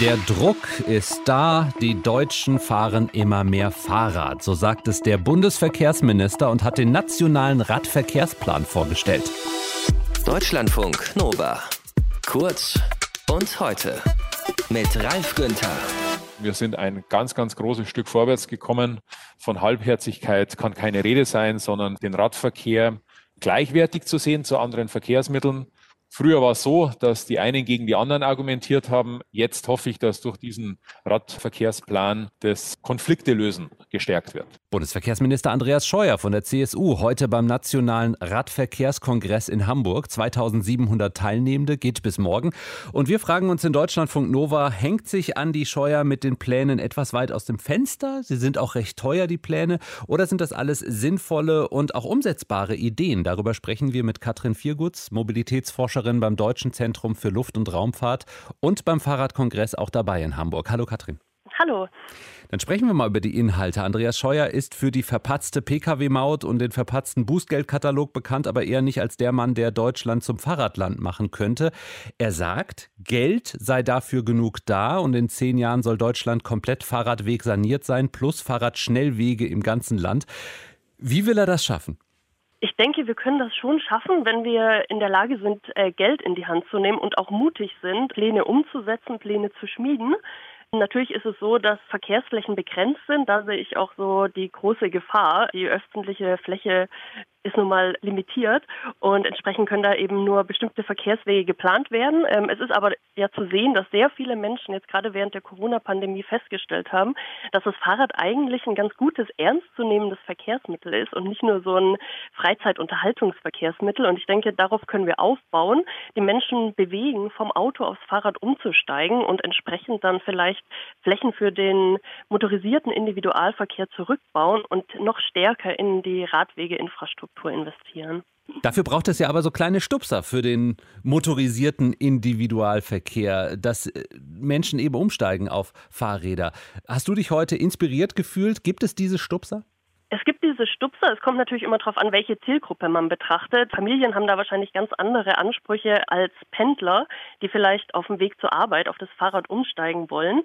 Der Druck ist da, die Deutschen fahren immer mehr Fahrrad, so sagt es der Bundesverkehrsminister und hat den nationalen Radverkehrsplan vorgestellt. Deutschlandfunk Nova. Kurz und heute mit Ralf Günther. Wir sind ein ganz, ganz großes Stück vorwärts gekommen. Von Halbherzigkeit kann keine Rede sein, sondern den Radverkehr gleichwertig zu sehen zu anderen Verkehrsmitteln. Früher war es so, dass die einen gegen die anderen argumentiert haben. Jetzt hoffe ich, dass durch diesen Radverkehrsplan das Konflikte lösen gestärkt wird. Bundesverkehrsminister Andreas Scheuer von der CSU heute beim Nationalen Radverkehrskongress in Hamburg. 2700 Teilnehmende geht bis morgen. Und wir fragen uns in Deutschlandfunk Nova, hängt sich Andi Scheuer mit den Plänen etwas weit aus dem Fenster? Sie sind auch recht teuer, die Pläne. Oder sind das alles sinnvolle und auch umsetzbare Ideen? Darüber sprechen wir mit Katrin Viergutz, Mobilitätsforscherin Forscherin beim Deutschen Zentrum für Luft- und Raumfahrt und beim Fahrradkongress auch dabei in Hamburg. Hallo Katrin. Hallo. Dann sprechen wir mal über die Inhalte. Andreas Scheuer ist für die verpatzte Pkw-Maut und den verpatzten Bußgeldkatalog bekannt, aber eher nicht als der Mann, der Deutschland zum Fahrradland machen könnte. Er sagt, Geld sei dafür genug da und in zehn Jahren soll Deutschland komplett Fahrradweg saniert sein, plus Fahrradschnellwege im ganzen Land. Wie will er das schaffen? Ich denke, wir können das schon schaffen, wenn wir in der Lage sind, äh, Geld in die Hand zu nehmen und auch mutig sind, Pläne umzusetzen, Pläne zu schmieden. Natürlich ist es so, dass Verkehrsflächen begrenzt sind. Da sehe ich auch so die große Gefahr. Die öffentliche Fläche ist nun mal limitiert und entsprechend können da eben nur bestimmte Verkehrswege geplant werden. Ähm, es ist aber ja zu sehen, dass sehr viele Menschen jetzt gerade während der Corona-Pandemie festgestellt haben, dass das Fahrrad eigentlich ein ganz gutes, ernstzunehmendes Verkehrsmittel ist und nicht nur so ein Freizeitunterhaltungsverkehrsmittel. Und ich denke, darauf können wir aufbauen, die Menschen bewegen, vom Auto aufs Fahrrad umzusteigen und entsprechend dann vielleicht Flächen für den motorisierten Individualverkehr zurückbauen und noch stärker in die Radwegeinfrastruktur Infrastruktur investieren. Dafür braucht es ja aber so kleine Stupser für den motorisierten Individualverkehr, dass äh, Menschen eben umsteigen auf Fahrräder. Hast du dich heute inspiriert gefühlt? Gibt es diese Stupser? Es gibt diese Stupser. Es kommt natürlich immer darauf an, welche Zielgruppe man betrachtet. Familien haben da wahrscheinlich ganz andere Ansprüche als Pendler, die vielleicht auf dem Weg zur Arbeit auf das Fahrrad umsteigen wollen.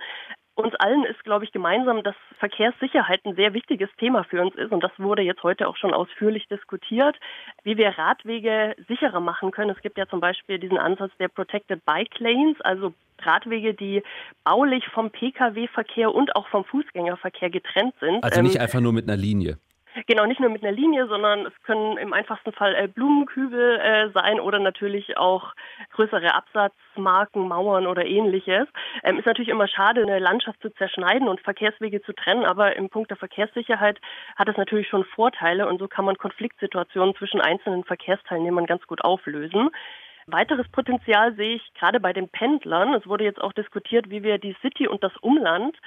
Uns allen ist, glaube ich, gemeinsam, dass Verkehrssicherheit ein sehr wichtiges Thema für uns ist. Und das wurde jetzt heute auch schon ausführlich diskutiert, wie wir Radwege sicherer machen können. Es gibt ja zum Beispiel diesen Ansatz der Protected Bike Lanes, also Radwege, die baulich vom Pkw-Verkehr und auch vom Fußgängerverkehr getrennt sind. Also nicht ähm, einfach nur mit einer Linie. Genau, nicht nur mit einer Linie, sondern es können im einfachsten Fall äh, Blumenkübel äh, sein oder natürlich auch größere Absatzmarken, Mauern oder ähnliches. Ähm, ist natürlich immer schade, eine Landschaft zu zerschneiden und Verkehrswege zu trennen, aber im Punkt der Verkehrssicherheit hat es natürlich schon Vorteile und so kann man Konfliktsituationen zwischen einzelnen Verkehrsteilnehmern ganz gut auflösen. Weiteres Potenzial sehe ich gerade bei den Pendlern. Es wurde jetzt auch diskutiert, wie wir die City und das Umland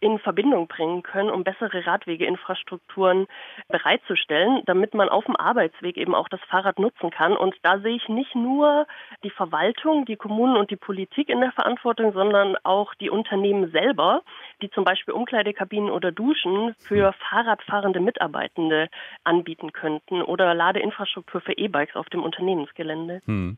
in Verbindung bringen können, um bessere Radwegeinfrastrukturen bereitzustellen, damit man auf dem Arbeitsweg eben auch das Fahrrad nutzen kann. Und da sehe ich nicht nur die Verwaltung, die Kommunen und die Politik in der Verantwortung, sondern auch die Unternehmen selber, die zum Beispiel Umkleidekabinen oder Duschen für Fahrradfahrende Mitarbeitende anbieten könnten oder Ladeinfrastruktur für E-Bikes auf dem Unternehmensgelände. Hm.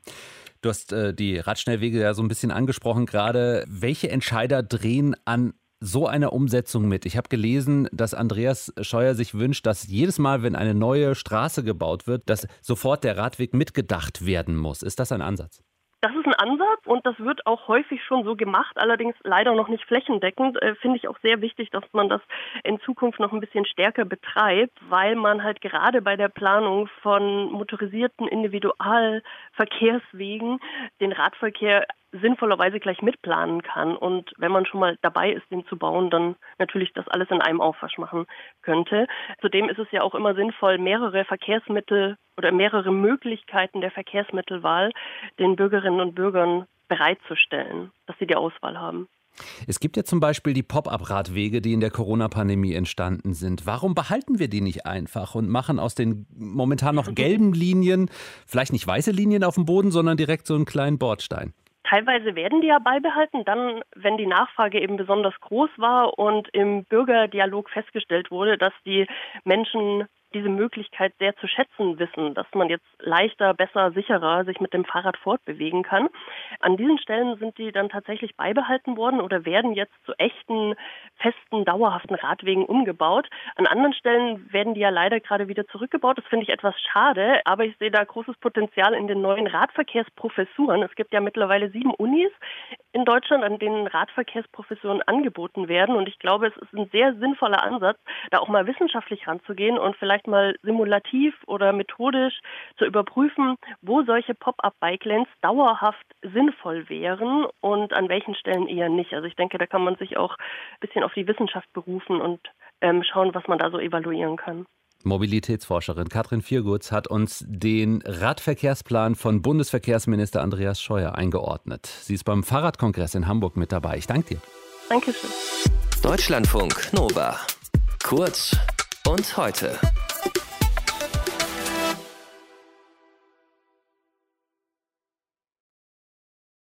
Du hast äh, die Radschnellwege ja so ein bisschen angesprochen gerade. Welche Entscheider drehen an so einer Umsetzung mit? Ich habe gelesen, dass Andreas Scheuer sich wünscht, dass jedes Mal, wenn eine neue Straße gebaut wird, dass sofort der Radweg mitgedacht werden muss. Ist das ein Ansatz? Das ist ein Ansatz und das wird auch häufig schon so gemacht, allerdings leider noch nicht flächendeckend. Äh, Finde ich auch sehr wichtig, dass man das in Zukunft noch ein bisschen stärker betreibt, weil man halt gerade bei der Planung von motorisierten Individualverkehrswegen den Radverkehr sinnvollerweise gleich mitplanen kann und wenn man schon mal dabei ist, den zu bauen, dann natürlich das alles in einem Aufwasch machen könnte. Zudem ist es ja auch immer sinnvoll, mehrere Verkehrsmittel oder mehrere Möglichkeiten der Verkehrsmittelwahl den Bürgerinnen und Bürgern bereitzustellen, dass sie die Auswahl haben. Es gibt ja zum Beispiel die Pop-up-Radwege, die in der Corona-Pandemie entstanden sind. Warum behalten wir die nicht einfach und machen aus den momentan noch gelben Linien vielleicht nicht weiße Linien auf dem Boden, sondern direkt so einen kleinen Bordstein? Teilweise werden die ja beibehalten, dann, wenn die Nachfrage eben besonders groß war und im Bürgerdialog festgestellt wurde, dass die Menschen diese Möglichkeit sehr zu schätzen wissen, dass man jetzt leichter, besser, sicherer sich mit dem Fahrrad fortbewegen kann. An diesen Stellen sind die dann tatsächlich beibehalten worden oder werden jetzt zu echten, festen, dauerhaften Radwegen umgebaut. An anderen Stellen werden die ja leider gerade wieder zurückgebaut. Das finde ich etwas schade, aber ich sehe da großes Potenzial in den neuen Radverkehrsprofessuren. Es gibt ja mittlerweile sieben Unis in Deutschland, an denen Radverkehrsprofessuren angeboten werden. Und ich glaube, es ist ein sehr sinnvoller Ansatz, da auch mal wissenschaftlich ranzugehen und vielleicht mal simulativ oder methodisch zu überprüfen, wo solche Pop-up-Bike-Lanes dauerhaft sinnvoll wären und an welchen Stellen eher nicht. Also ich denke, da kann man sich auch ein bisschen auf die Wissenschaft berufen und ähm, schauen, was man da so evaluieren kann. Mobilitätsforscherin Katrin Viergutz hat uns den Radverkehrsplan von Bundesverkehrsminister Andreas Scheuer eingeordnet. Sie ist beim Fahrradkongress in Hamburg mit dabei. Ich danke dir. Dankeschön. Deutschlandfunk Nova. Kurz und heute.